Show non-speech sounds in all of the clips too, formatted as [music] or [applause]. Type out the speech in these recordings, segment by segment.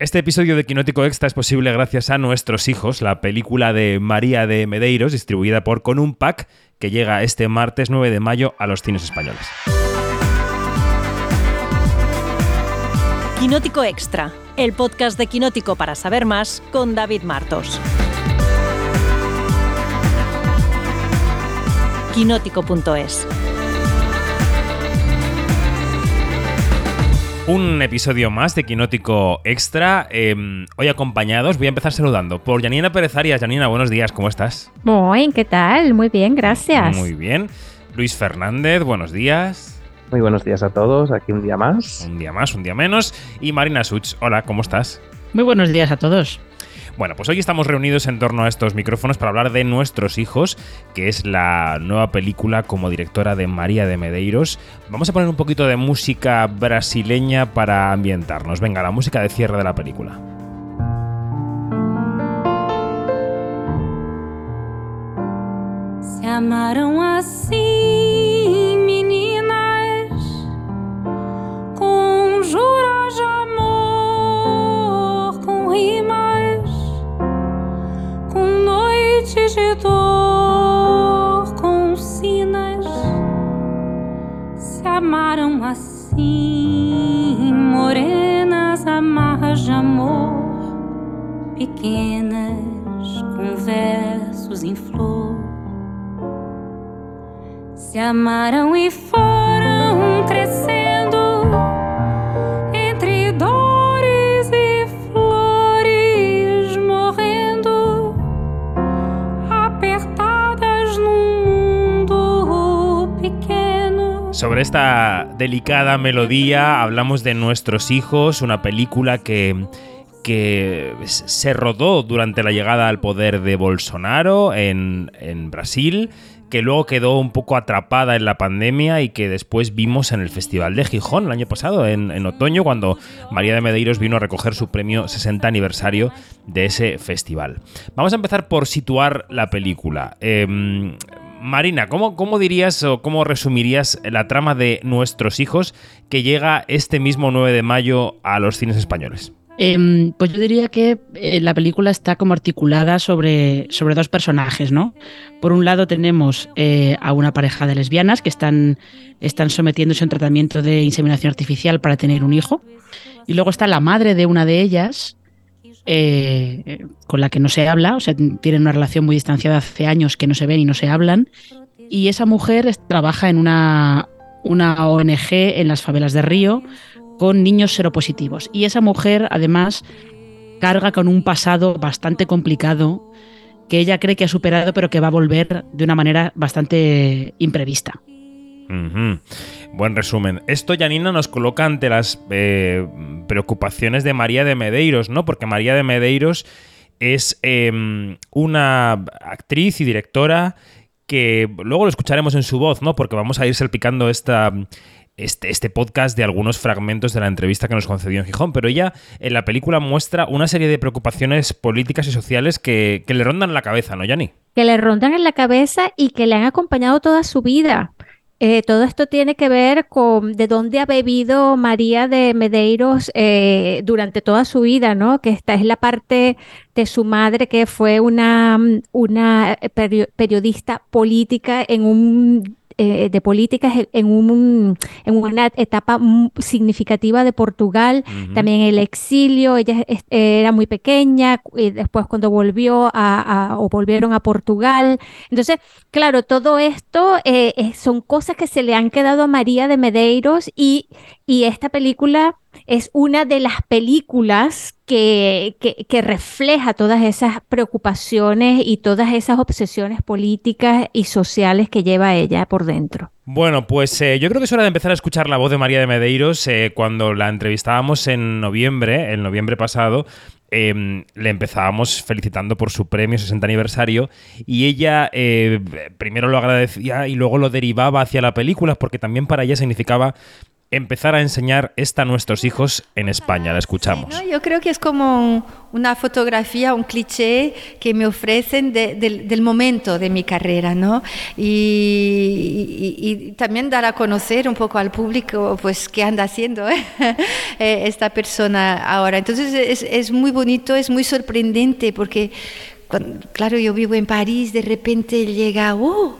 Este episodio de Quinótico Extra es posible gracias a Nuestros Hijos, la película de María de Medeiros, distribuida por Con un Pack, que llega este martes 9 de mayo a los cines españoles. Quinótico Extra, el podcast de Quinótico para saber más con David Martos. Quinótico.es Un episodio más de Quinótico Extra. Em, hoy acompañados, voy a empezar saludando por Janina Pérez Arias. Janina, buenos días, ¿cómo estás? Muy, ¿qué tal? Muy bien, gracias. Muy bien. Luis Fernández, buenos días. Muy buenos días a todos, aquí un día más. Un día más, un día menos. Y Marina Such, hola, ¿cómo estás? Muy buenos días a todos. Bueno, pues hoy estamos reunidos en torno a estos micrófonos para hablar de Nuestros Hijos, que es la nueva película como directora de María de Medeiros. Vamos a poner un poquito de música brasileña para ambientarnos. Venga, la música de cierre de la película. Se amaram juras de amor, com rimas, com sinas. Se amaram assim, morenas, amarras de amor, pequenas, com versos em flor. Se amaram e foram crescendo Sobre esta delicada melodía hablamos de Nuestros Hijos, una película que que se rodó durante la llegada al poder de Bolsonaro en, en Brasil, que luego quedó un poco atrapada en la pandemia y que después vimos en el Festival de Gijón el año pasado, en, en, otoño, cuando María de Medeiros vino a recoger su premio 60 aniversario de ese festival. Vamos a empezar por situar la película. Eh, Marina, ¿cómo, ¿cómo, dirías o cómo resumirías la trama de Nuestros Hijos que llega este mismo 9 de mayo a los cines españoles? Eh, pues yo diría que eh, la película está como articulada sobre, sobre dos personajes, ¿no? Por un lado tenemos eh, a una pareja de lesbianas que están, están sometiéndose a un tratamiento de inseminación artificial para tener un hijo. Y luego está la madre de una de ellas, eh, con la que no se habla, o sea, tienen una relación muy distanciada hace años que no se ven y no se hablan. Y esa mujer trabaja en una, una ONG en las favelas de Río con niños seropositivos. Y esa mujer, además, carga con un pasado bastante complicado que ella cree que ha superado, pero que va a volver de una manera bastante imprevista. Buen resumen. Esto, Janina, nos coloca ante las eh, preocupaciones de María de Medeiros, ¿no? Porque María de Medeiros es eh, una actriz y directora que luego lo escucharemos en su voz, ¿no? Porque vamos a ir salpicando esta, este, este, podcast de algunos fragmentos de la entrevista que nos concedió en Gijón, pero ella en la película muestra una serie de preocupaciones políticas y sociales que, le rondan la cabeza, ¿no, Yanni? Que le rondan en la cabeza y que le han acompañado toda su vida. Eh, todo esto tiene que ver con de dónde ha bebido María de Medeiros eh, durante toda su vida, ¿no? Que esta es la parte de su madre que fue una, una periodista política en un eh, de políticas en, un, en, una etapa significativa de Portugal, uh -huh. también el exilio, ella era muy pequeña, y después cuando volvió a, a, o volvieron a Portugal. Entonces, claro, todo esto eh, son cosas que se le han quedado a María de Medeiros y, y esta película es una de las películas que, que, refleja todas esas preocupaciones y todas esas obsesiones políticas y sociales que lleva ella por dentro. Bueno, pues eh, yo creo que es hora de empezar a escuchar la voz de María de Medeiros. Eh, cuando la entrevistábamos en noviembre, el noviembre pasado, eh, le empezábamos felicitando por su premio 60 aniversario y ella eh, primero lo agradecía y luego lo derivaba hacia la película porque también para ella significaba empezar a enseñar esta a nuestros hijos en España. La escuchamos. Sí, ¿no? Yo creo que es como un, una fotografía, un cliché que me ofrecen del momento de mi carrera, ¿no? Y, también dar a conocer un poco al público, pues, qué anda haciendo [laughs] ¿eh? Esta persona ahora. Entonces es, es, muy bonito, es muy sorprendente, porque, claro, yo vivo en París, de repente llega, ¡oh!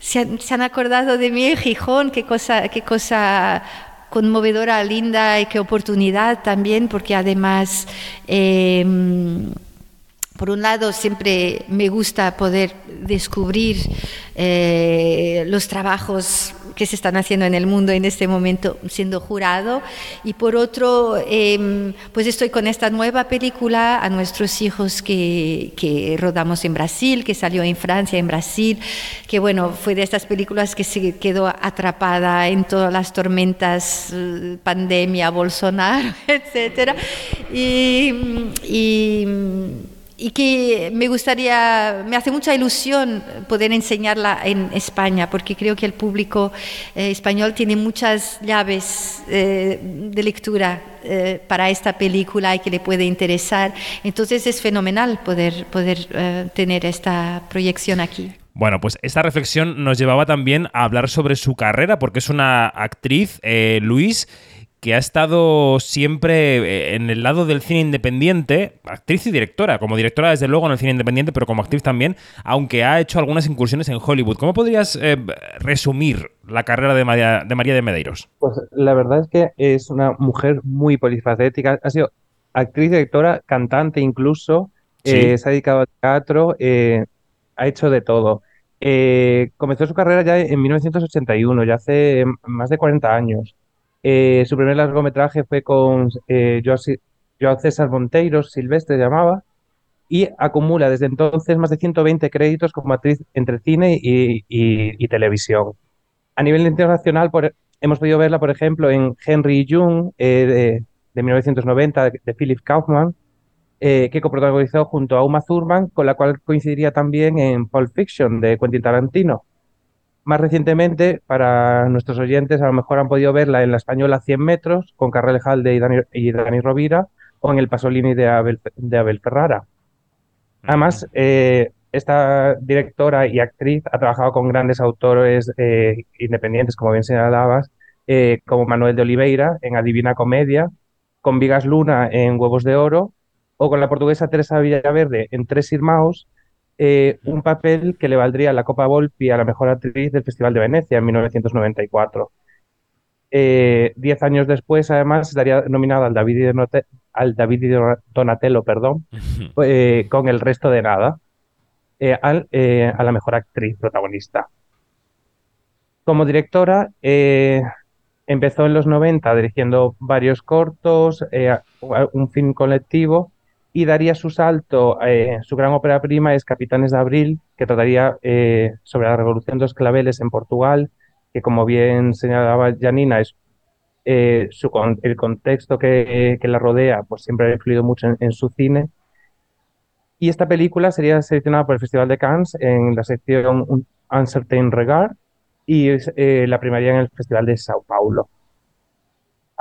Se han, se han acordado de mí en Gijón, qué cosa, qué cosa conmovedora, linda y qué oportunidad también, porque además, em, por un lado, siempre me gusta poder descubrir eh, los trabajos que se están haciendo en el mundo en este momento siendo jurado. Y por otro em, pues estoy con esta nueva película a nuestros hijos que, que, rodamos en Brasil que salió en Francia en Brasil que bueno fue de estas películas que se quedó atrapada en todas las tormentas eh, pandemia Bolsonaro [laughs] etcétera. Y, y y que me gustaría, me hace mucha ilusión poder enseñarla en España, porque creo que el público eh, español tiene muchas llaves eh, de lectura eh, para esta película y que le puede interesar. Entonces es fenomenal poder, poder tener esta proyección aquí. Bueno, pues esta reflexión nos llevaba también a hablar sobre su carrera, porque es una actriz, Luis, que ha estado siempre eh, en el lado del cine independiente, actriz y directora, como directora desde luego en el cine independiente, pero como actriz también, aunque ha hecho algunas incursiones en Hollywood. ¿Cómo podrías eh, resumir la carrera de María, de María de Medeiros? Pues la verdad es que es una mujer muy polifacética, ha sido actriz, directora, cantante incluso, eh, se ha dedicado al teatro, ha hecho de todo. comenzó su carrera ya en 1981, ya hace más de 40 años. Eh, su primer largometraje fue con eh, Joao César Monteiro, Silvestre llamaba, y acumula desde entonces más de 120 créditos como actriz entre cine y, televisión. A nivel internacional, hemos podido verla, por ejemplo, en Henry Jung, eh, de, 1990, de, Philip Kaufman, eh, que coprotagonizó junto a Uma Thurman, con la cual coincidiría también en Pulp Fiction, de Quentin Tarantino. Más recientemente, para nuestros oyentes, a lo mejor han podido verla en la española 100 metros con Carrel Jalde y Dani, y Dani Rovira o en el Pasolini de Abel, de Abel Ferrara. Además, eh, esta directora y actriz ha trabajado con grandes autores eh, independientes, como bien señalabas, eh, como Manuel de Oliveira en Adivina Comedia, con Vigas Luna en Huevos de Oro o con la portuguesa Teresa Villaverde en Tres Irmãos eh, un papel que le valdría la Copa Volpi a la mejor actriz del Festival de Venecia en 1994. Eh, diez años después, además, estaría nominada al David, al David Donatello perdón, eh, con El resto de nada, al, a la mejor actriz protagonista. Como directora, empezó en los 90 dirigiendo varios cortos, un film colectivo y daría su salto, eh, su gran ópera prima es Capitanes de Abril, que trataría eh, sobre la revolución de los claveles en Portugal, que como bien señalaba Janina, eh, el contexto que, la rodea, pues siempre ha influido mucho en, su cine. Y esta película sería seleccionada por el Festival de Cannes en la sección Uncertain Regard y la primaria en el Festival de Sao Paulo.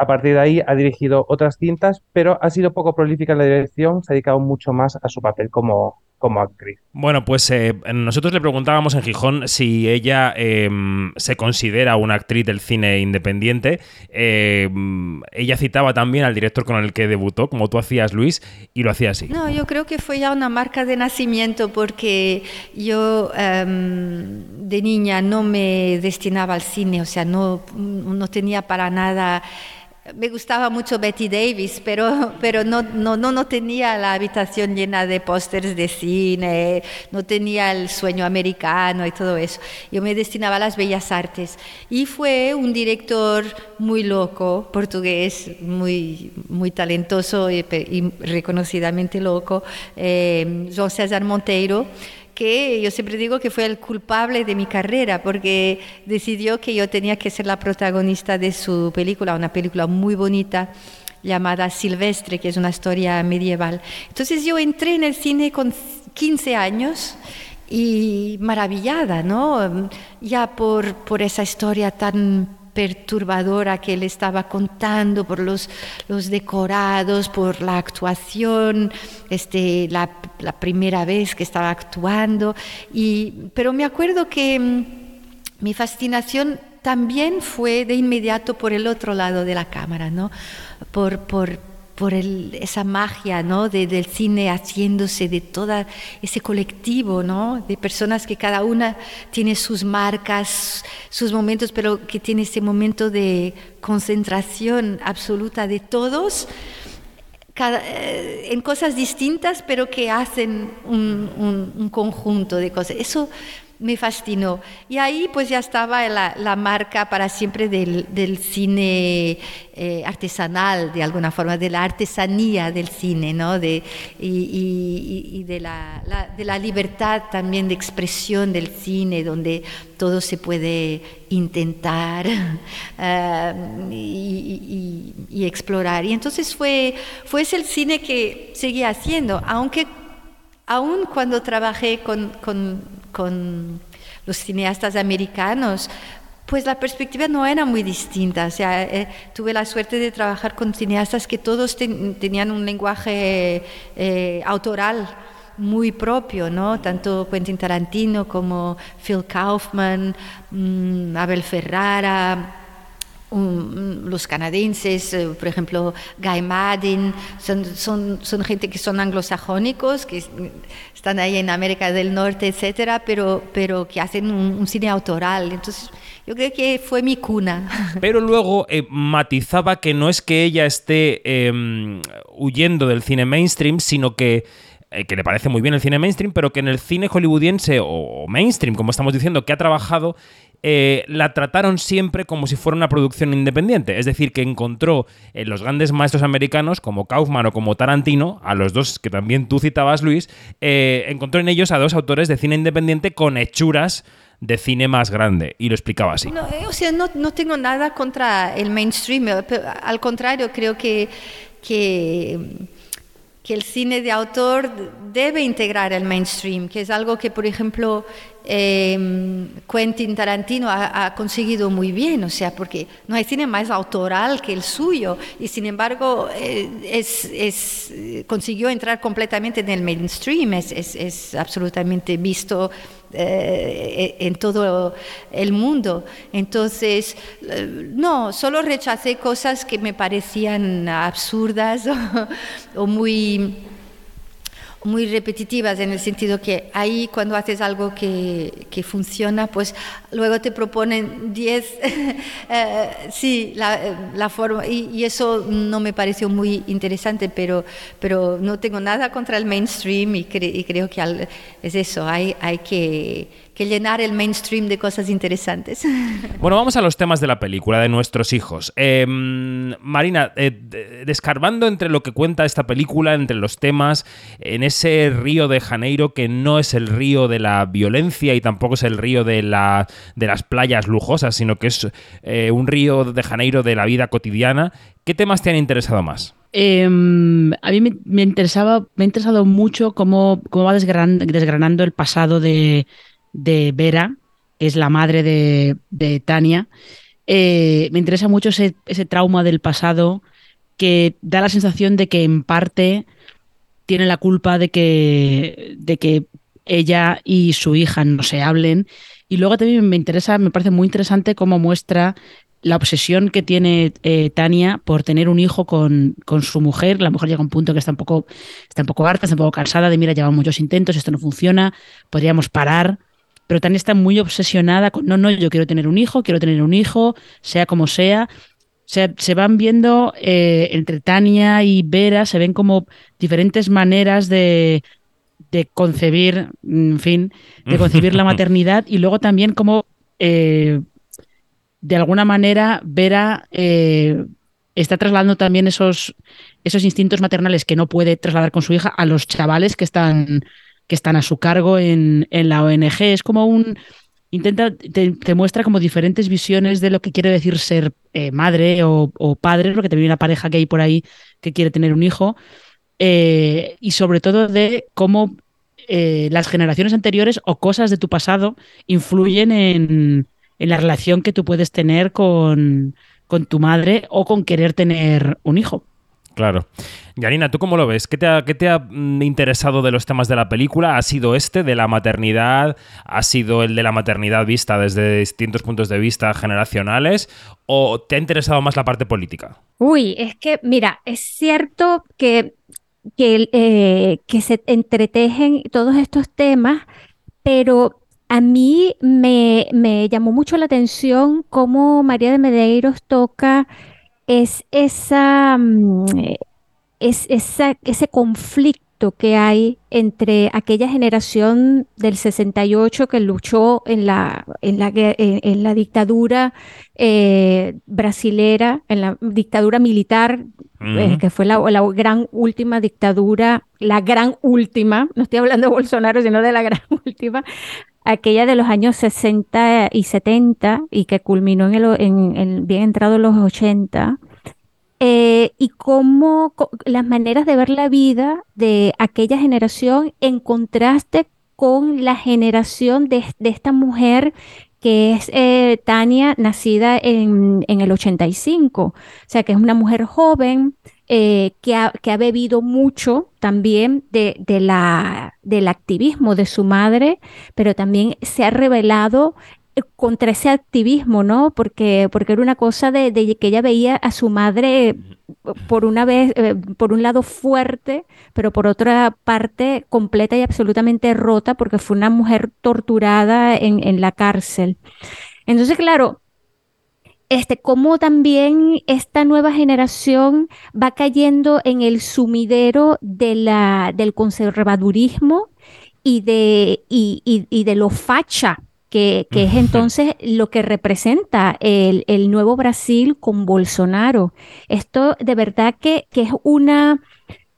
A partir de ahí ha dirigido otras cintas, pero ha sido poco prolífica en la dirección, se ha dedicado mucho más a su papel como, como actriz. Bueno, pues eh, nosotros le preguntábamos en Gijón si ella em, se considera una actriz del cine independiente. Em, ella citaba también al director con el que debutó, como tú hacías, Luis, y lo hacía así. No, yo creo que fue ya una marca de nacimiento porque yo em, de niña no me destinaba al cine, o sea, no, no tenía para nada me gustaba mucho Betty Davis, pero, pero no, no, no, tenía la habitación llena de pósters de cine, no tenía el sueño americano y todo eso. Yo me destinaba a las bellas artes. Y fue un director muy loco, portugués, muy, muy talentoso y, reconocidamente loco, eh, João César Monteiro que yo siempre digo que fue el culpable de mi carrera porque decidió que yo tenía que ser la protagonista de su película, una película muy bonita llamada Silvestre, que es una historia medieval. Entonces yo entré en el cine con 15 años y maravillada, ¿no? Ya por, por esa historia tan perturbadora que él estaba contando por los, los decorados, por la actuación, este, la, primera vez que estaba actuando. Y, pero me acuerdo que mm, mi fascinación también fue de inmediato por el otro lado de la cámara, ¿no? por, por, por esa magia del cine haciéndose de todo ese colectivo de personas que cada una tiene sus marcas, sus momentos, pero que tiene ese momento de concentración absoluta de todos. Eh, en cosas distintas, pero que hacen un, un, un conjunto de cosas. Eso me fascinó. Y ahí pues ya estaba la, marca para siempre del, cine eh, artesanal, de alguna forma, de la artesanía del cine, ¿no? De, y, de, la, de la libertad también de expresión del cine, donde todo se puede intentar [laughs] eh, y, explorar. Y entonces fue, fue ese el cine que seguía haciendo, aunque aún cuando trabajé con con los cineastas americanos, pues la perspectiva no era muy distinta. Eh, tuve la suerte de trabajar con cineastas que todos tenían un lenguaje eh, autoral muy propio, ¿no? Tanto Quentin Tarantino como Phil Kaufman, mm, Abel Ferrara, los canadienses, eh, por ejemplo, Guy Madden, son, gente que son anglosajónicos, que están ahí en América del Norte, etcétera, pero, pero que hacen un, cine autoral. Entonces, yo creo que fue mi cuna. [laughs] Pero luego eh, matizaba que no es que ella esté em, huyendo del cine mainstream, sino que eh, que le parece muy bien el cine mainstream, pero que en el cine hollywoodiense o mainstream, como estamos diciendo, que ha trabajado, eh, la trataron siempre como si fuera una producción independiente. Es decir, que encontró en los grandes maestros americanos, como Kaufman o como Tarantino, a los dos que también tú citabas, Luis, eh, encontró en ellos a dos autores de cine independiente con hechuras de cine más grande. Y lo explicaba así. No, eh, o sea, no, tengo nada contra el mainstream. Al contrario, creo que, que que el cine de autor debe integrar el mainstream, que es algo que, por ejemplo, eh, Quentin Tarantino ha, conseguido muy bien, o sea, porque no hay cine más autoral que el suyo, y sin embargo eh, es, consiguió entrar completamente en el mainstream, es, absolutamente visto eh, en todo el mundo. Entonces, eh, no, solo rechacé cosas que me parecían absurdas [laughs] o muy muy repetitivas en el sentido que ahí cuando haces algo que, que funciona, pues luego te proponen 10, [laughs] eh, sí, la, la forma, y, eso no me pareció muy interesante, pero, pero no tengo nada contra el mainstream y, y creo que es eso, hay, hay que que llenar el mainstream de cosas interesantes. [laughs] Bueno, vamos a los temas de la película, de nuestros hijos. Em, Marina, eh, descarbando entre lo que cuenta esta película, entre los temas, en ese río de Janeiro que no es el río de la violencia y tampoco es el río de, la, de las playas lujosas, sino que es eh, un río de Janeiro de la vida cotidiana, ¿qué temas te han interesado más? Em, a mí me, interesaba, me ha interesado mucho cómo, cómo va desgranando el pasado de, de Vera, que es la madre de, Tania. Eh, me interesa mucho ese, trauma del pasado que da la sensación de que en parte tiene la culpa de que, de que ella y su hija no se hablen. Y luego también me interesa, me parece muy interesante cómo muestra la obsesión que tiene eh, Tania por tener un hijo con, con, su mujer. La mujer llega a un punto que está un poco, está un poco harta, está un poco cansada de, mira, llevan muchos intentos, esto no funciona, podríamos parar pero Tania está muy obsesionada con, no, no, yo quiero tener un hijo, quiero tener un hijo, sea como sea. Se, se van viendo eh, entre Tania y Vera, se ven como diferentes maneras de, de concebir, en fin, de concebir la [laughs] maternidad y luego también como eh, de alguna manera Vera eh, está trasladando también esos, esos instintos maternales que no puede trasladar con su hija a los chavales que están que están a su cargo en, la ONG. Es como un... Intenta, te, muestra como diferentes visiones de lo que quiere decir ser eh, madre o, padre, porque también hay una pareja que hay por ahí que quiere tener un hijo, eh, y sobre todo de cómo eh, las generaciones anteriores o cosas de tu pasado influyen en, en la relación que tú puedes tener con, con tu madre o con querer tener un hijo. Claro. Yanina, ¿tú cómo lo ves? ¿Qué te, ha, mm, interesado de los temas de la película? ¿Ha sido este de la maternidad? ¿Ha sido el de la maternidad vista desde distintos puntos de vista generacionales? ¿O te ha interesado más la parte política? Uy, es que, mira, es cierto que, que, eh, se entretejen todos estos temas, pero a mí me, me llamó mucho la atención cómo María de Medeiros toca es esa, mm, es ese conflicto que hay entre aquella generación del 68 que luchó en la, en la, en, la dictadura eh, brasilera, en la dictadura militar, eh, que fue la, la, gran última dictadura, la gran última, no estoy hablando de Bolsonaro, sino de la gran [laughs] última, aquella de los años 60 y 70 y que culminó en, el, en, bien entrado los 80, eh, y cómo las maneras de ver la vida de aquella generación en contraste con la generación de, esta mujer que es eh, Tania, nacida en, en, el 85, o sea, que es una mujer joven, eh, que, ha, bebido mucho también de, del activismo de su madre, pero también se ha revelado eh, contra ese activismo, ¿no? Porque, porque era una cosa de, que ella veía a su madre por una vez, eh, por un lado fuerte, pero por otra parte completa y absolutamente rota, porque fue una mujer torturada en la cárcel. Entonces, claro, este, cómo también esta nueva generación va cayendo en el sumidero de la, del conservadurismo y de, y, y, de lo facha, que, que, es entonces lo que representa el, el, nuevo Brasil con Bolsonaro. Esto de verdad que, que es una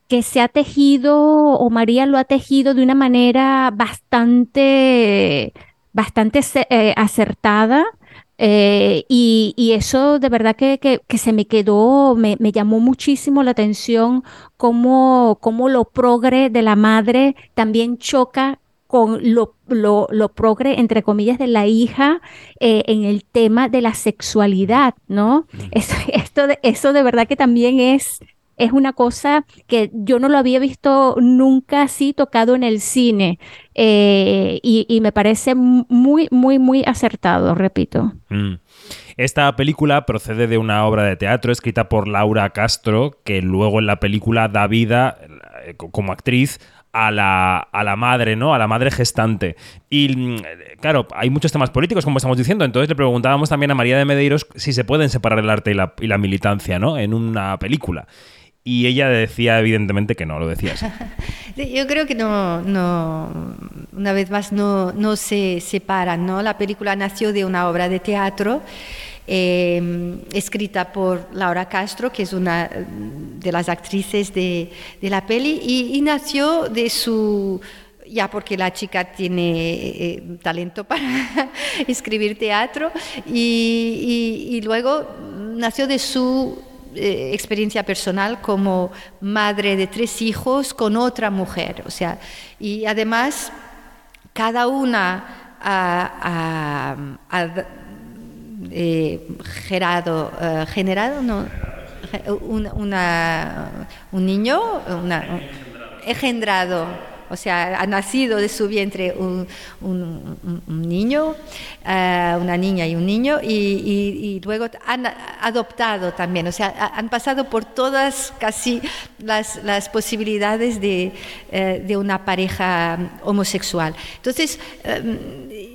que se ha tejido, o María lo ha tejido de una manera bastante, bastante eh, acertada eh, y, eso de verdad que, que, se me quedó, me, me, llamó muchísimo la atención cómo, cómo lo progre de la madre también choca con lo, lo, lo progre, entre comillas, de la hija eh, en el tema de la sexualidad, ¿no? Eso, [laughs] esto de, eso de verdad que también es, es una cosa que yo no lo había visto nunca así tocado en el cine eh, y, me parece muy, muy, muy acertado, repito. Mm. Esta película procede de una obra de teatro escrita por Laura Castro, que luego en la película da vida eh, como actriz a la, a la, madre, ¿no? A la madre gestante. Y mm, claro, hay muchos temas políticos, como estamos diciendo. Entonces le preguntábamos también a María de Medeiros si se pueden separar el arte y la, y la militancia, ¿no? En una película. Y ella decía evidentemente que no, lo decía así. [laughs] Yo creo que no, no una vez más, no, no se separan. ¿no? La película nació de una obra de teatro em, escrita por Laura Castro, que es una de las actrices de, la peli, y, nació de su ya porque la chica tiene eh, talento [laughs] para escribir teatro y, y, luego nació de su eh, experiencia personal como madre de tres hijos con otra mujer. O sea, y además cada una ha, eh, gerado, eh, generado no, un niño, una, engendrado o sea, ha nacido de su vientre un, niño, eh, una niña y un niño, y, luego han adoptado también, o sea, han pasado por todas casi las, posibilidades de, eh, una pareja homosexual. Entonces, em,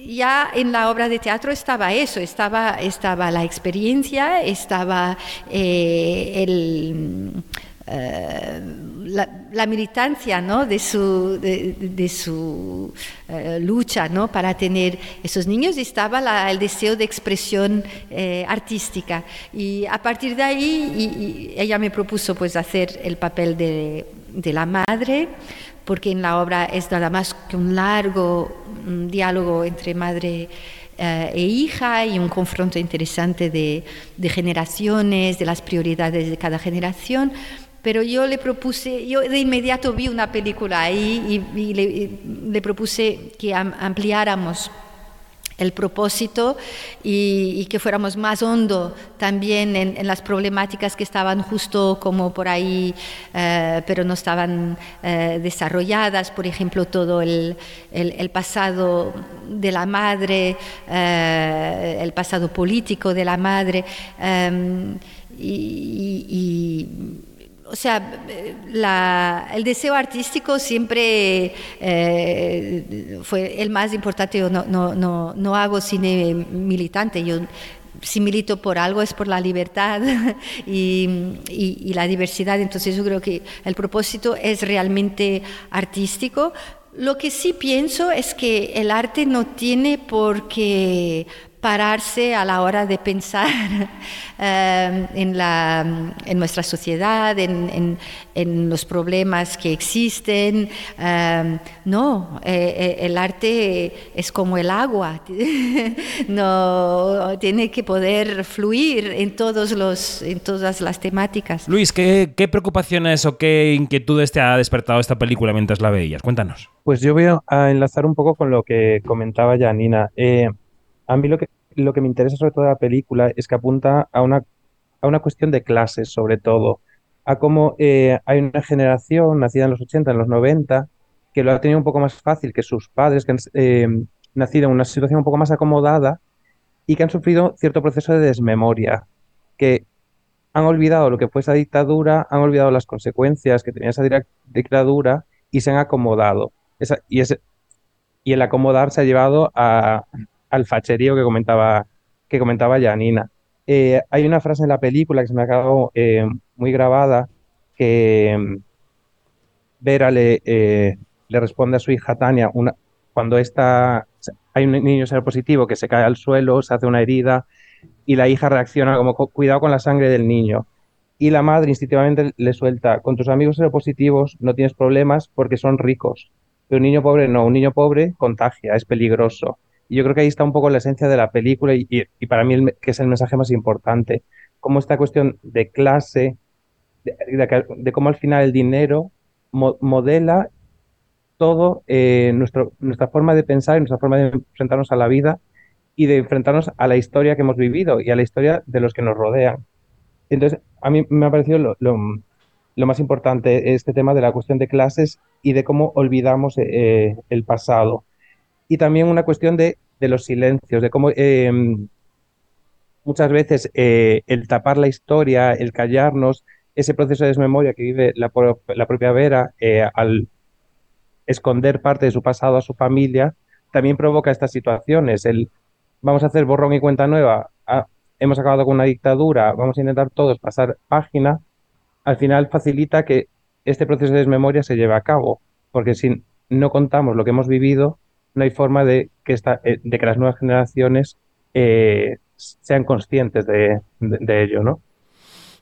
ya en la obra de teatro estaba eso, estaba, estaba la experiencia, estaba eh, el la, militancia ¿no? de su, de, su eh, lucha ¿no? para tener esos niños estaba el deseo de expresión eh, artística. Y a partir de ahí ella me propuso pues, hacer el papel de, de la madre, porque en la obra es nada más que un largo diálogo entre madre e hija y un confronto interesante de, de, generaciones, de las prioridades de cada generación, pero yo le propuse, yo de inmediato vi una película ahí y, le, propuse que ampliáramos el propósito y, que fuéramos más hondo también en, las problemáticas que estaban justo como por ahí, eh, pero no estaban eh, desarrolladas, por ejemplo, todo el, pasado de la madre, eh, el pasado político de la madre. y o sea, el deseo artístico siempre eh, fue el más importante. Yo no, no, no, hago cine militante, yo si milito por algo es por la libertad [laughs] y, y, la diversidad. Entonces yo creo que el propósito es realmente artístico. Lo que sí pienso es que el arte no tiene por qué pararse a la hora de pensar [laughs] eh, en, la, en, nuestra sociedad, en, en, los problemas que existen. Eh, no, eh, el arte es como el agua, [laughs] no, tiene que poder fluir en, todos los, en todas las temáticas. Luis, ¿qué, ¿qué preocupaciones o qué inquietudes te ha despertado esta película mientras la veías? Cuéntanos. Pues yo voy a enlazar un poco con lo que comentaba Janina. A mí lo que, lo que me interesa sobre todo de la película es que apunta a una, a una cuestión de clases, sobre todo, a cómo eh, hay una generación nacida en los 80, en los 90, que lo ha tenido un poco más fácil que sus padres, que han eh, nacido en una situación un poco más acomodada y que han sufrido cierto proceso de desmemoria, que han olvidado lo que fue esa dictadura, han olvidado las consecuencias que tenía esa dictadura y se han acomodado. y, y el acomodar se ha llevado a, al facherío que comentaba, que comentaba Janina. Eh, hay una frase en la película que se me ha quedado eh, muy grabada que mm, Vera le, eh, le, responde a su hija Tania una, cuando está, hay un niño positivo que se cae al suelo, se hace una herida y la hija reacciona como cuidado con la sangre del niño. Y la madre instintivamente le suelta, con tus amigos seropositivos no tienes problemas porque son ricos, pero un niño pobre no, un niño pobre contagia, es peligroso. Yo creo que ahí está un poco la esencia de la película y, para mí que es el mensaje más importante. Cómo esta cuestión de clase, de, cómo al final el dinero modela todo eh, nuestra forma de pensar y nuestra forma de enfrentarnos a la vida y de enfrentarnos a la historia que hemos vivido y a la historia de los que nos rodean. Entonces, a mí me ha parecido lo, lo, más importante este tema de la cuestión de clases y de cómo olvidamos eh, el pasado y también una cuestión de, los silencios, de cómo em, muchas veces eh, el tapar la historia, el callarnos, ese proceso de desmemoria que vive la, propia Vera eh, al esconder parte de su pasado a su familia, también provoca estas situaciones. El vamos a hacer borrón y cuenta nueva, ah, hemos acabado con una dictadura, vamos a intentar todos pasar página, al final facilita que este proceso de desmemoria se lleve a cabo, porque si no contamos lo que hemos vivido, no hay forma de que, eh, de que las nuevas generaciones eh, sean conscientes de, ello, ¿no?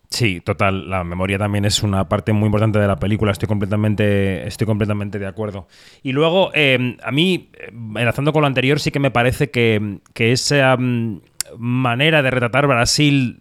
Sí, total. La memoria también es una parte muy importante de la película. Estoy completamente, estoy completamente de acuerdo. Y luego, em, a mí, em, enlazando con lo anterior, sí que me parece que, que esa mm, manera de retratar Brasil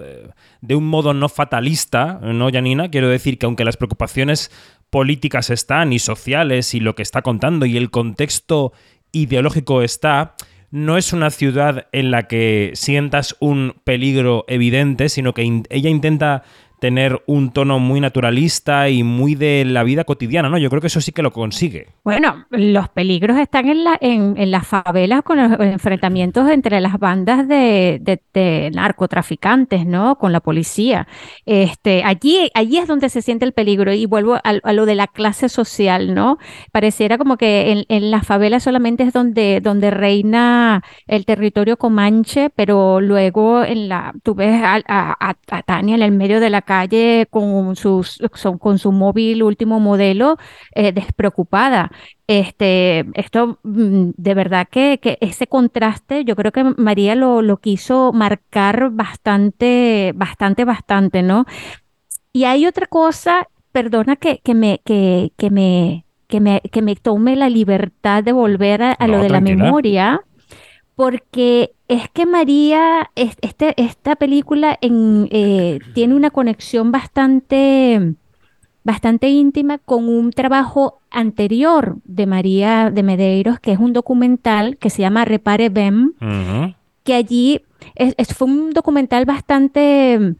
eh, de un modo no fatalista, ¿no, Janina? Quiero decir que aunque las preocupaciones políticas están y sociales y lo que está contando y el contexto ideológico está, no es una ciudad en la que sientas un peligro evidente, sino que ella intenta tener un tono muy naturalista y muy de la vida cotidiana, ¿no? Yo creo que eso sí que lo consigue. Bueno, los peligros están en, la, en, las favelas con los enfrentamientos entre las bandas de, narcotraficantes, ¿no? Con la policía. Este, allí, allí es donde se siente el peligro y vuelvo a, lo de la clase social, ¿no? Pareciera como que en, las favelas solamente es donde, donde reina el territorio comanche, pero luego en la, tú ves a, a Tania en el medio de la calle con, sus, con su móvil último modelo eh, despreocupada. Este, esto mm, de verdad que, ese contraste, yo creo que María lo, lo quiso marcar bastante, bastante, bastante, ¿no? Y hay otra cosa, perdona que, que me, que, que me, que me, que me tome la libertad de volver a, lo de la memoria, porque es que María, este, esta película en, eh, tiene una conexión bastante, bastante íntima con un trabajo anterior de María de Medeiros, que es un documental que se llama Repare Bem, que allí fue un documental bastante,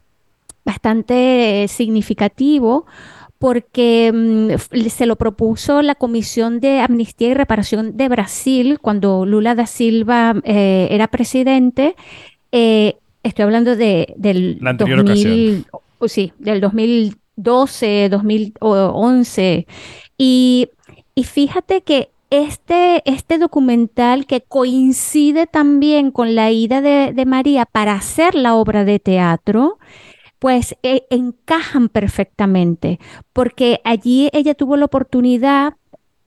bastante significativo porque mm, se lo propuso la Comisión de Amnistía y Reparación de Brasil cuando Lula da Silva eh, era presidente. Eh, estoy hablando de, del, la anterior ocasión. sí, del 2012, 2011. Y, y fíjate que este, este documental que coincide también con la ida de, de María para hacer la obra de teatro, pues e, encajan perfectamente, porque allí ella tuvo la oportunidad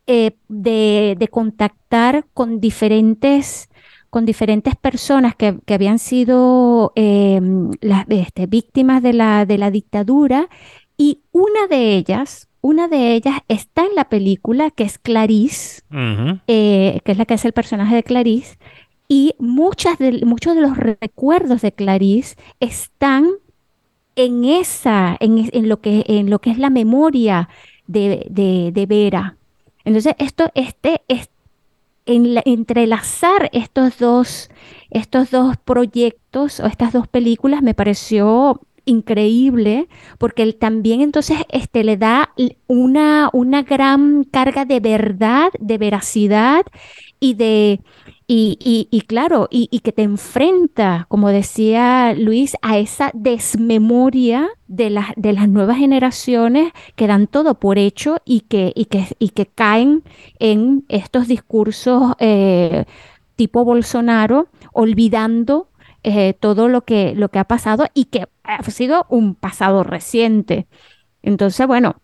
eh, de, contactar con diferentes, con diferentes personas que, habían sido em, las, este, víctimas de la, de la dictadura y una de ellas, una de ellas está en la película, que es Clarice, eh, que es la que es el personaje de Clarice, y muchas de, muchos de los recuerdos de Clarice están en esa, en, lo, que, en lo que es la memoria de, de, Vera. Entonces, esto, este, es, en entrelazar estos dos, estos dos proyectos o estas dos películas me pareció increíble porque él también entonces este, le da una, una gran carga de verdad, de veracidad y de, y, y, claro, y, y, que te enfrenta, como decía Luis, a esa desmemoria de, las de las nuevas generaciones que dan todo por hecho y que, y que, y que caen en estos discursos eh, tipo Bolsonaro, olvidando eh, todo lo que, lo que ha pasado y que ha sido un pasado reciente. Entonces, bueno,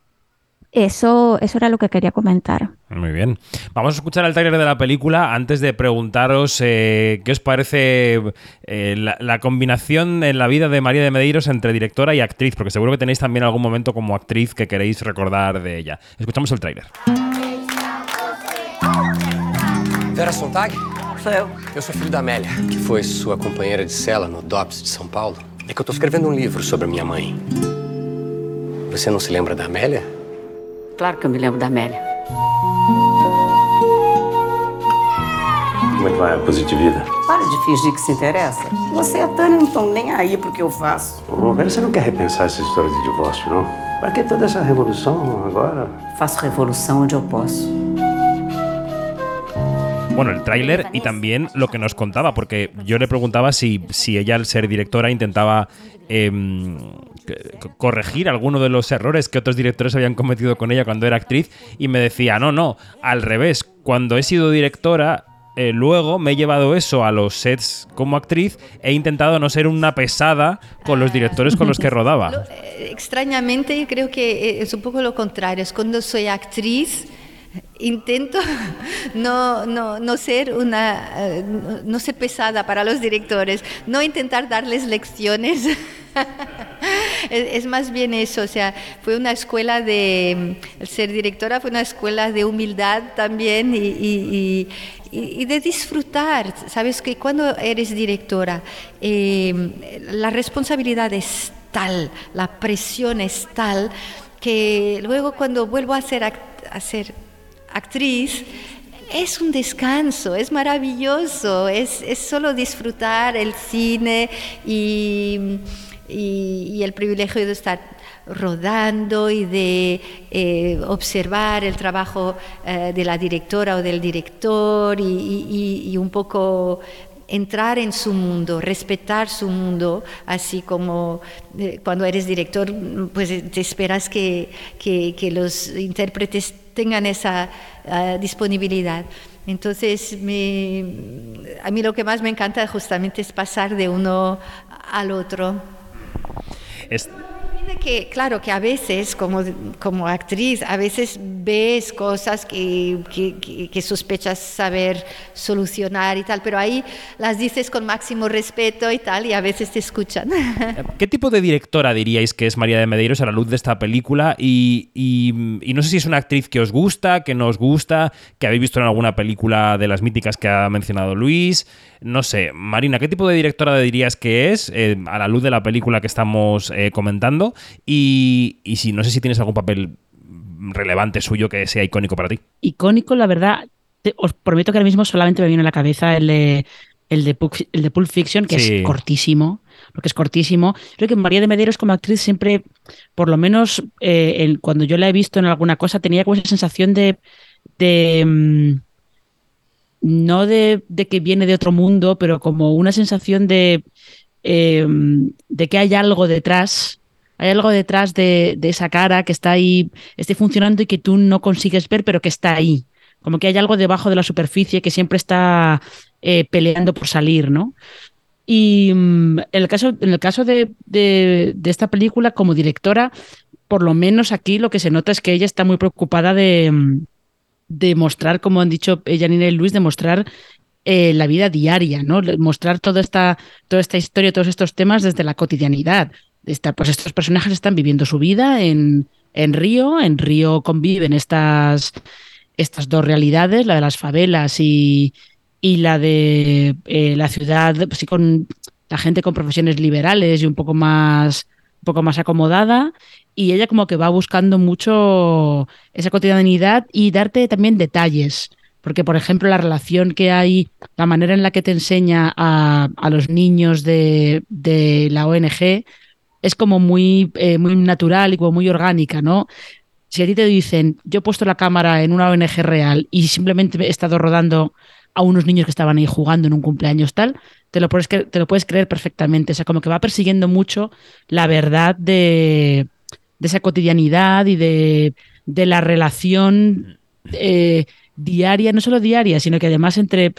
eso, eso era lo que quería comentar. Muy bien. Vamos a escuchar el trailer de la película antes de preguntaros eh, qué os parece eh, la, combinación en la vida de María de Medeiros entre directora y actriz, porque seguro que tenéis también algún momento como actriz que queréis recordar de ella. Escuchamos el trailer. Vera Sontag? Sou eu. Eu sou filho da Amélia, que foi sua companheira de cela no DOPS de São Paulo. É que eu tô escrevendo um livro sobre a minha mãe. Você não se lembra da Amélia? Claro que eu me lembro da Amélia. Como é que vai a positivida? Para de fingir que se interessa. Você e a Tânia não estão nem aí pro que eu faço. Ô, Vera, você não quer repensar essa história de divórcio, não? Para que toda essa revolução agora? Faço revolução onde eu posso. Bueno, el tráiler y también lo que nos contaba, porque yo le preguntaba si, si ella al ser directora intentaba eh, corregir alguno de los errores que otros directores habían cometido con ella cuando era actriz y me decía, no, no, al revés, cuando he sido directora eh, luego me he llevado eso a los sets como actriz e intentado no ser una pesada con los directores con los que rodaba. [laughs] Eh, extrañamente creo que es un poco lo contrario, es cuando soy actriz intento [laughs] no, no, no, ser una eh, no ser pesada para los directores, no intentar darles lecciones [laughs] es, más bien eso, o sea, fue una escuela de, ser directora fue una escuela de humildad también y, de disfrutar. Sabes que cuando eres directora, em, la responsabilidad es tal, la presión es tal, que luego cuando vuelvo a ser, a ser actriz, es un descanso, es maravilloso, es, es solo disfrutar el cine y y, el privilegio de estar rodando y de eh, observar el trabajo eh, de la directora o del director y, un poco entrar en su mundo, respetar su mundo, así como eh, cuando eres director, pues te esperas que, que, los intérpretes tengan esa disponibilidad. Entonces, a mí lo que más me encanta justamente es pasar de uno al otro. Que, claro, que a veces, como, como actriz, a veces ves cosas que, que, sospechas saber solucionar y tal, pero ahí las dices con máximo respeto y tal, y a veces te escuchan. [laughs] ¿Qué tipo de directora diríais que es María de Medeiros a la luz de esta película? Y, y, no sé si es una actriz que os gusta, que no os gusta, que habéis visto en alguna película de las míticas que ha mencionado Luis. No sé, Marina, ¿qué tipo de directora dirías que es eh, a la luz de la película que estamos eh, comentando? y, y si no sé si tienes algún papel relevante suyo que sea icónico para ti. Icónico, la verdad, os prometo que ahora mismo solamente me viene a la cabeza el de, el de, Pulp, Fiction, que es cortísimo, porque es cortísimo. Creo que María de Medeiros como actriz siempre, por lo menos eh, cuando yo la he visto en alguna cosa, tenía como esa sensación de... de mm, no de, que viene de otro mundo, pero como una sensación de, eh, de que hay algo detrás hay algo detrás de, esa cara que está ahí, esté funcionando y que tú no consigues ver, pero que está ahí. Como que hay algo debajo de la superficie que siempre está eh, peleando por salir, ¿no? Y mm, en el caso, en el caso de, esta película, como directora, por lo menos aquí lo que se nota es que ella está muy preocupada de, mm, de mostrar, como han dicho Janine y Luis, de mostrar eh, la vida diaria, ¿no? Mostrar toda esta, toda esta historia, todos estos temas desde la cotidianidad pues estos personajes están viviendo su vida en, en Río. En Río conviven estas, estas dos realidades, la de las favelas y, y la de eh, la ciudad, pues con la gente con profesiones liberales y un poco más, poco más acomodada. Y ella como que va buscando mucho esa cotidianidad y darte también detalles. Porque, por ejemplo, la relación que hay, la manera en la que te enseña a, a los niños de, de la ONG, es como muy, eh, muy natural y como muy orgánica, ¿no? Si a ti te dicen, yo he puesto la cámara en una ONG real y simplemente he estado rodando a unos niños que estaban ahí jugando en un cumpleaños tal, te lo puedes, creer perfectamente. O sea, como que va persiguiendo mucho la verdad de, esa cotidianidad y de, la relación eh, diaria, no solo diaria, sino que además entre,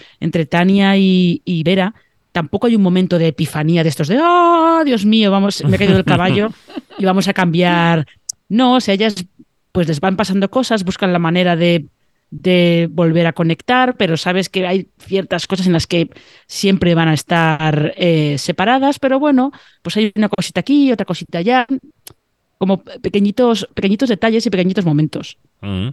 Tania y, Vera tampoco hay un momento de epifanía de estos de, oh, Dios mío, vamos, me he caído del caballo y vamos a cambiar. No, o sea, ellas pues les van pasando cosas, buscan la manera de, de volver a conectar, pero sabes que hay ciertas cosas en las que siempre van a estar eh, separadas, pero bueno, pues hay una cosita aquí, otra cosita allá, como pequeñitos, pequeñitos detalles y pequeñitos momentos. Mm.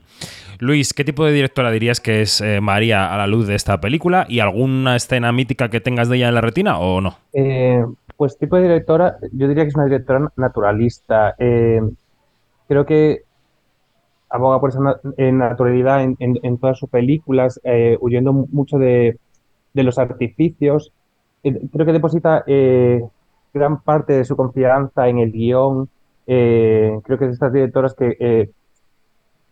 Luis, ¿qué tipo de directora dirías que es eh, María a la luz de esta película? ¿Y alguna escena mítica que tengas de ella en la retina o no? Eh, pues tipo de directora, yo diría que es una directora naturalista. Eh, creo que aboga por esa naturalidad en, todas sus películas, huyendo mucho de, de los artificios. creo que deposita gran parte de su confianza en el guion, eh, creo que es de estas directoras que eh,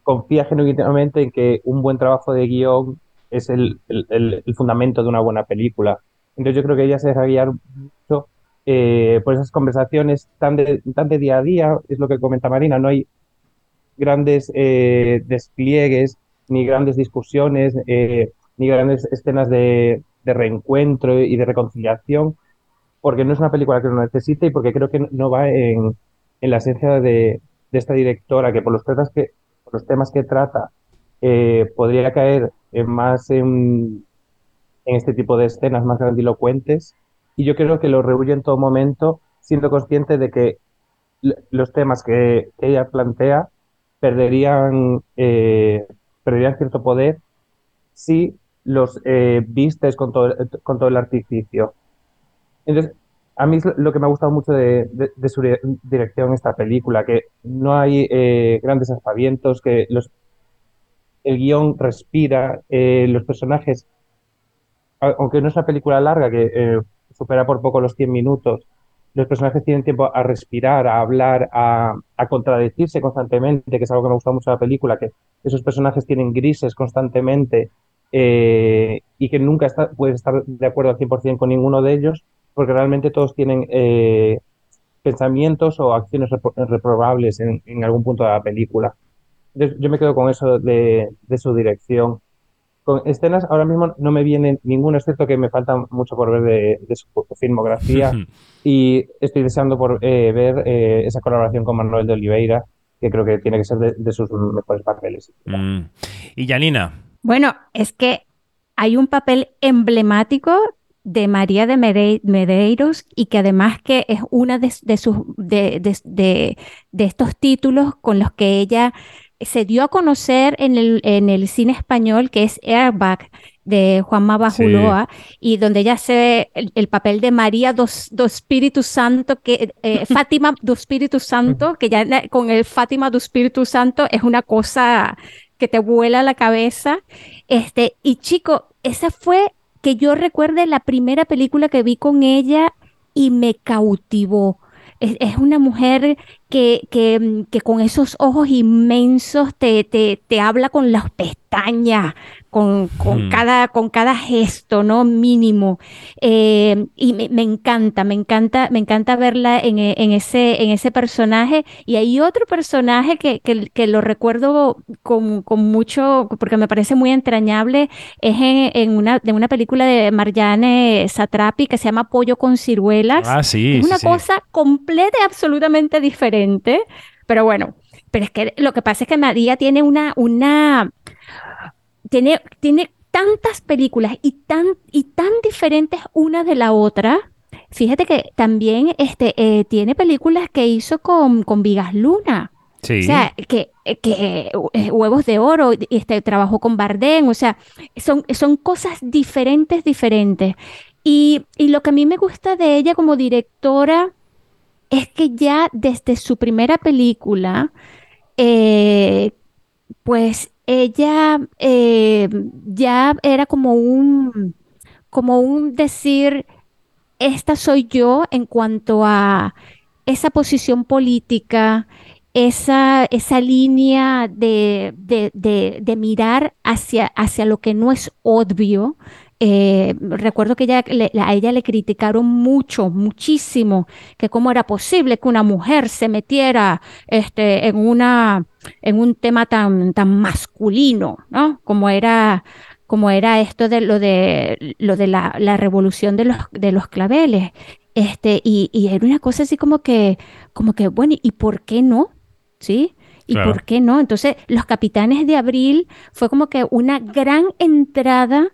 confía genuinamente en que un buen trabajo de guion es el, fundamento de una buena película. Entonces yo creo que ella se deja guiar mucho eh, por esas conversaciones tan de, tan de día a día, es lo que comenta Marina, no hay grandes despliegues, ni grandes discusiones, ni grandes escenas de, de, reencuentro y de reconciliación, porque no es una película que lo necesite y porque creo que no va en, en la esencia de, esta directora, que por los temas que, por los temas que trata, eh, podría caer más en, este tipo de escenas más grandilocuentes. Y yo creo que lo rehuye en todo momento, siendo consciente de que los temas que, ella plantea perderían, eh, perderían cierto poder si los eh, vistes con todo, con todo el artificio. Entonces, a mí es lo que me ha gustado mucho de, su dirección esta película, que no hay eh, grandes aspavientos, que los, el guion respira, eh, los personajes, aunque no es una película larga, que supera por poco los 100 minutos, los personajes tienen tiempo a respirar, a hablar, a, contradecirse constantemente, que es algo que me gusta mucho de la película, que esos personajes tienen grises constantemente y que nunca puedes estar de acuerdo al 100% con ninguno de ellos, porque realmente todos tienen eh, pensamientos o acciones reprobables en, algún punto de la película. Yo, me quedo con eso de, su dirección. Con escenas, ahora mismo no me viene ninguno, es cierto que me falta mucho por ver de, su filmografía [laughs] y estoy deseando por eh, ver eh, esa colaboración con Manuel de Oliveira, que creo que tiene que ser de, sus mejores papeles. Mm. Y Janina. Bueno, es que hay un papel emblemático de María de Medeiros y que además que es una de, sus, de, de, estos títulos con los que ella se dio a conocer en el, en el cine español, que es Airbag. de Juan Bajuloa, y donde ella hace el, el papel de María dos, dos Espíritu Santo, que eh, [laughs] Fátima do Espíritu Santo, que ya con el Fátima do Espíritu Santo es una cosa que te vuela la cabeza. Este, y chico, esa fue que yo recuerde la primera película que vi con ella y me cautivó. Es, una mujer que, que, que, con esos ojos inmensos te, te, te habla con las pestañas, con, con, cada, con cada gesto, ¿no? Mínimo. Eh, y me, me, encanta, me encanta, me encanta verla en, en, ese, en ese personaje. Y hay otro personaje que, que, que lo recuerdo con, con, mucho, porque me parece muy entrañable, es en, en, una, de una película de Marianne Satrapi que se llama Pollo con ciruelas. Ah, sí. Es una sí, cosa completa y absolutamente diferente. Pero bueno, pero es que lo que pasa es que María tiene una, una, tiene, tiene tantas películas y tan, y tan diferentes una de la otra. Fíjate que también este, eh, tiene películas que hizo con, con Vigas Luna. Sí. O sea, que, que eh, Huevos de Oro, este, trabajó con Bardem, o sea, son, son cosas diferentes, diferentes. Y, y lo que a mí me gusta de ella como directora es que ya desde su primera película, eh, pues ella eh, ya era como un, como un decir, esta soy yo en cuanto a esa posición política, esa, esa línea de, de, de, de mirar hacia, hacia lo que no es obvio, eh, recuerdo que ella, le, a ella le criticaron mucho, muchísimo, que cómo era posible que una mujer se metiera este, en, una, en un tema tan, tan masculino, ¿no? Como era, como era esto de lo de, lo de la, la revolución de los, de los claveles. Este, y, y, era una cosa así como que, como que, bueno, ¿y por qué no? ¿Sí? ¿Y claro. por qué no? Entonces, Los Capitanes de Abril fue como que una gran entrada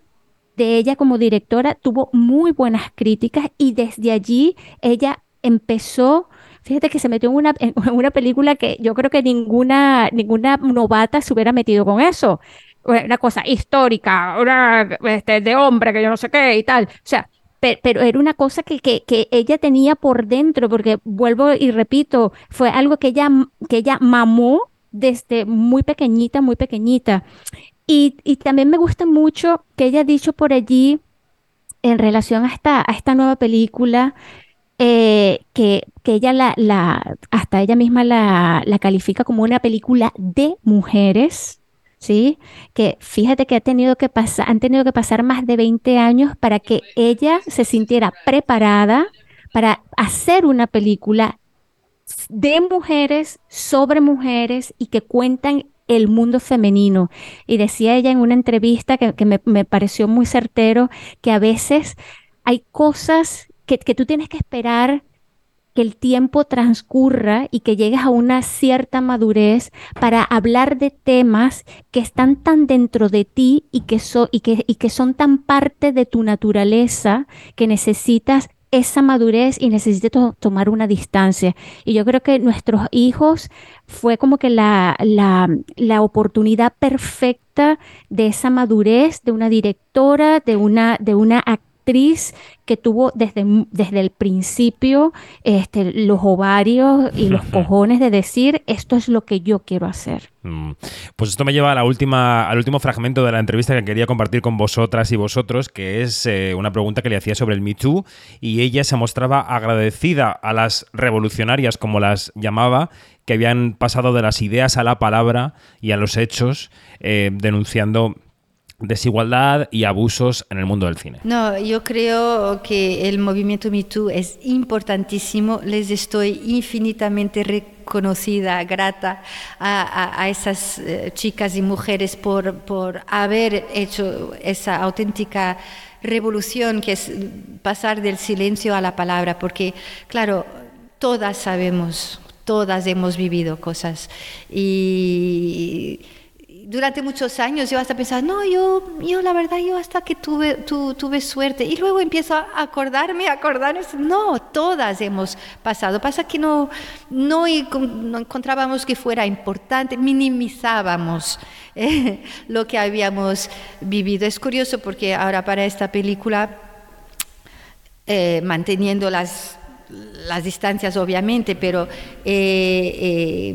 de ella como directora tuvo muy buenas críticas y desde allí ella empezó, fíjate que se metió en una, en [laughs] una película que yo creo que ninguna, ninguna novata se hubiera metido con eso. Una cosa histórica, una este, de hombre que yo no sé qué y tal. O sea, pero, pero era una cosa que, que, que, ella tenía por dentro, porque vuelvo y repito, fue algo que ella, que ella mamó desde muy pequeñita, muy pequeñita. Y, también me gusta mucho que ella ha dicho por allí, en relación a esta, nueva película, eh, que, ella la, hasta ella misma la, la, califica como una película de mujeres, ¿sí? Que fíjate que ha tenido que han tenido que pasar más de 20 años para que ella se sintiera preparada para hacer una película de mujeres, sobre mujeres y que cuentan el mundo femenino. Y decía ella en una entrevista que, que me, me, pareció muy certero, que a veces hay cosas que, que, tú tienes que esperar que el tiempo transcurra y que llegues a una cierta madurez para hablar de temas que están tan dentro de ti y que, so, y que, y que son tan parte de tu naturaleza que necesitas esa madurez y necesite to tomar una distancia. Y yo creo que nuestros hijos fue como que la, la, la, oportunidad perfecta de esa madurez de una directora, de una, de una actriz que tuvo desde, desde el principio este, los ovarios y los [laughs] cojones de decir esto es lo que yo quiero hacer. Pues esto me lleva a la última, al último fragmento de la entrevista que quería compartir con vosotras y vosotros, que es eh, una pregunta que le hacía sobre el Me Too, y ella se mostraba agradecida a las revolucionarias, como las llamaba, que habían pasado de las ideas a la palabra y a los hechos, eh, denunciando desigualdad y abusos en el mundo del cine. No, yo creo que el movimiento MeToo es importantísimo. Les estoy infinitamente reconocida, grata a, esas uh, chicas y mujeres por, por haber hecho esa auténtica revolución que es pasar del silencio a la palabra, porque claro, todas sabemos, todas hemos vivido cosas y durante muchos años yo hasta pensaba, no, yo, yo la verdad, yo hasta que tuve, tuve suerte. Y luego empiezo a acordarme, a acordarme, no, todas hemos pasado. Pasa que no, no, encontrábamos que fuera importante, minimizábamos eh, lo que habíamos vivido. Es curioso porque ahora para esta película, eh, manteniendo las, las distancias obviamente, pero... Eh,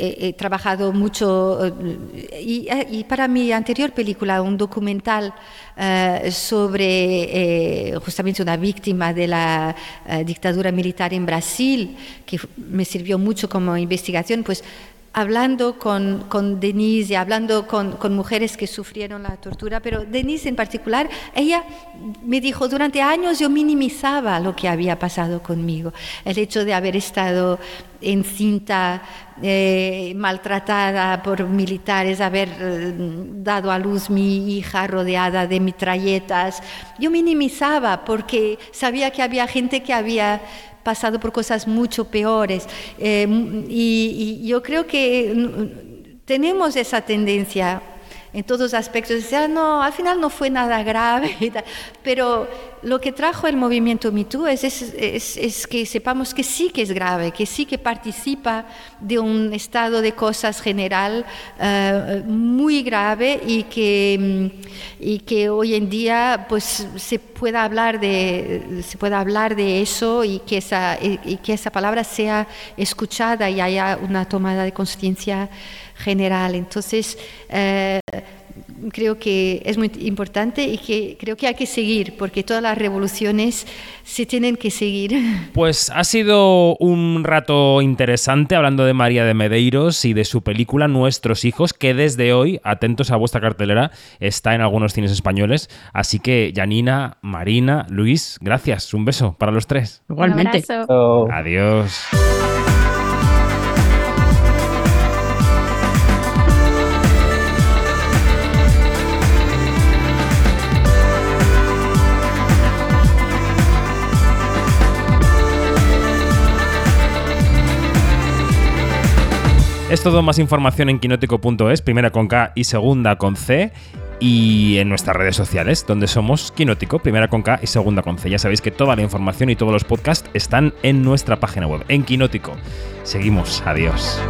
he trabajado mucho eh, y, para mi anterior película, un documental eh, sobre eh, justamente una víctima de la dictadura militar en Brasil, que me sirvió mucho como investigación, pues hablando con, con, Denise y hablando con, con, mujeres que sufrieron la tortura, pero Denise en particular, ella me dijo, durante años yo minimizaba lo que había pasado conmigo, el hecho de haber estado encinta, eh, maltratada por militares, haber eh, dado a luz mi hija rodeada de mitralletas, yo minimizaba porque sabía que había gente que había pasado por cosas mucho peores. Eh, y, yo creo que tenemos esa tendencia en todos aspectos. Decía, ah, no, al final no fue nada grave, [laughs] pero lo que trajo el movimiento MeToo es, es, es, que sepamos que sí que es grave, que sí que participa de un estado de cosas general eh, muy grave y que, mm, y que hoy en día pues, se, pueda hablar de, se pueda hablar de eso y que, esa, y que esa palabra sea escuchada y haya una tomada de conciencia general. Entonces, eh, creo que es muy importante y que creo que hay que seguir, porque todas las revoluciones se tienen que seguir. [laughs] Pues ha sido un rato interesante hablando de María de Medeiros y de su película Nuestros hijos, que desde hoy, atentos a vuestra cartelera, está en algunos cines españoles. Así que, Janina, Marina, Luis, gracias. Un beso para los tres. Igualmente. Adiós. Es todo más información en quinótico.es, primera con K y segunda con C. Y en nuestras redes sociales, donde somos Quinótico, primera con K y segunda con C. Ya sabéis que toda la información y todos los podcasts están en nuestra página web, en Quinótico. Seguimos, adiós.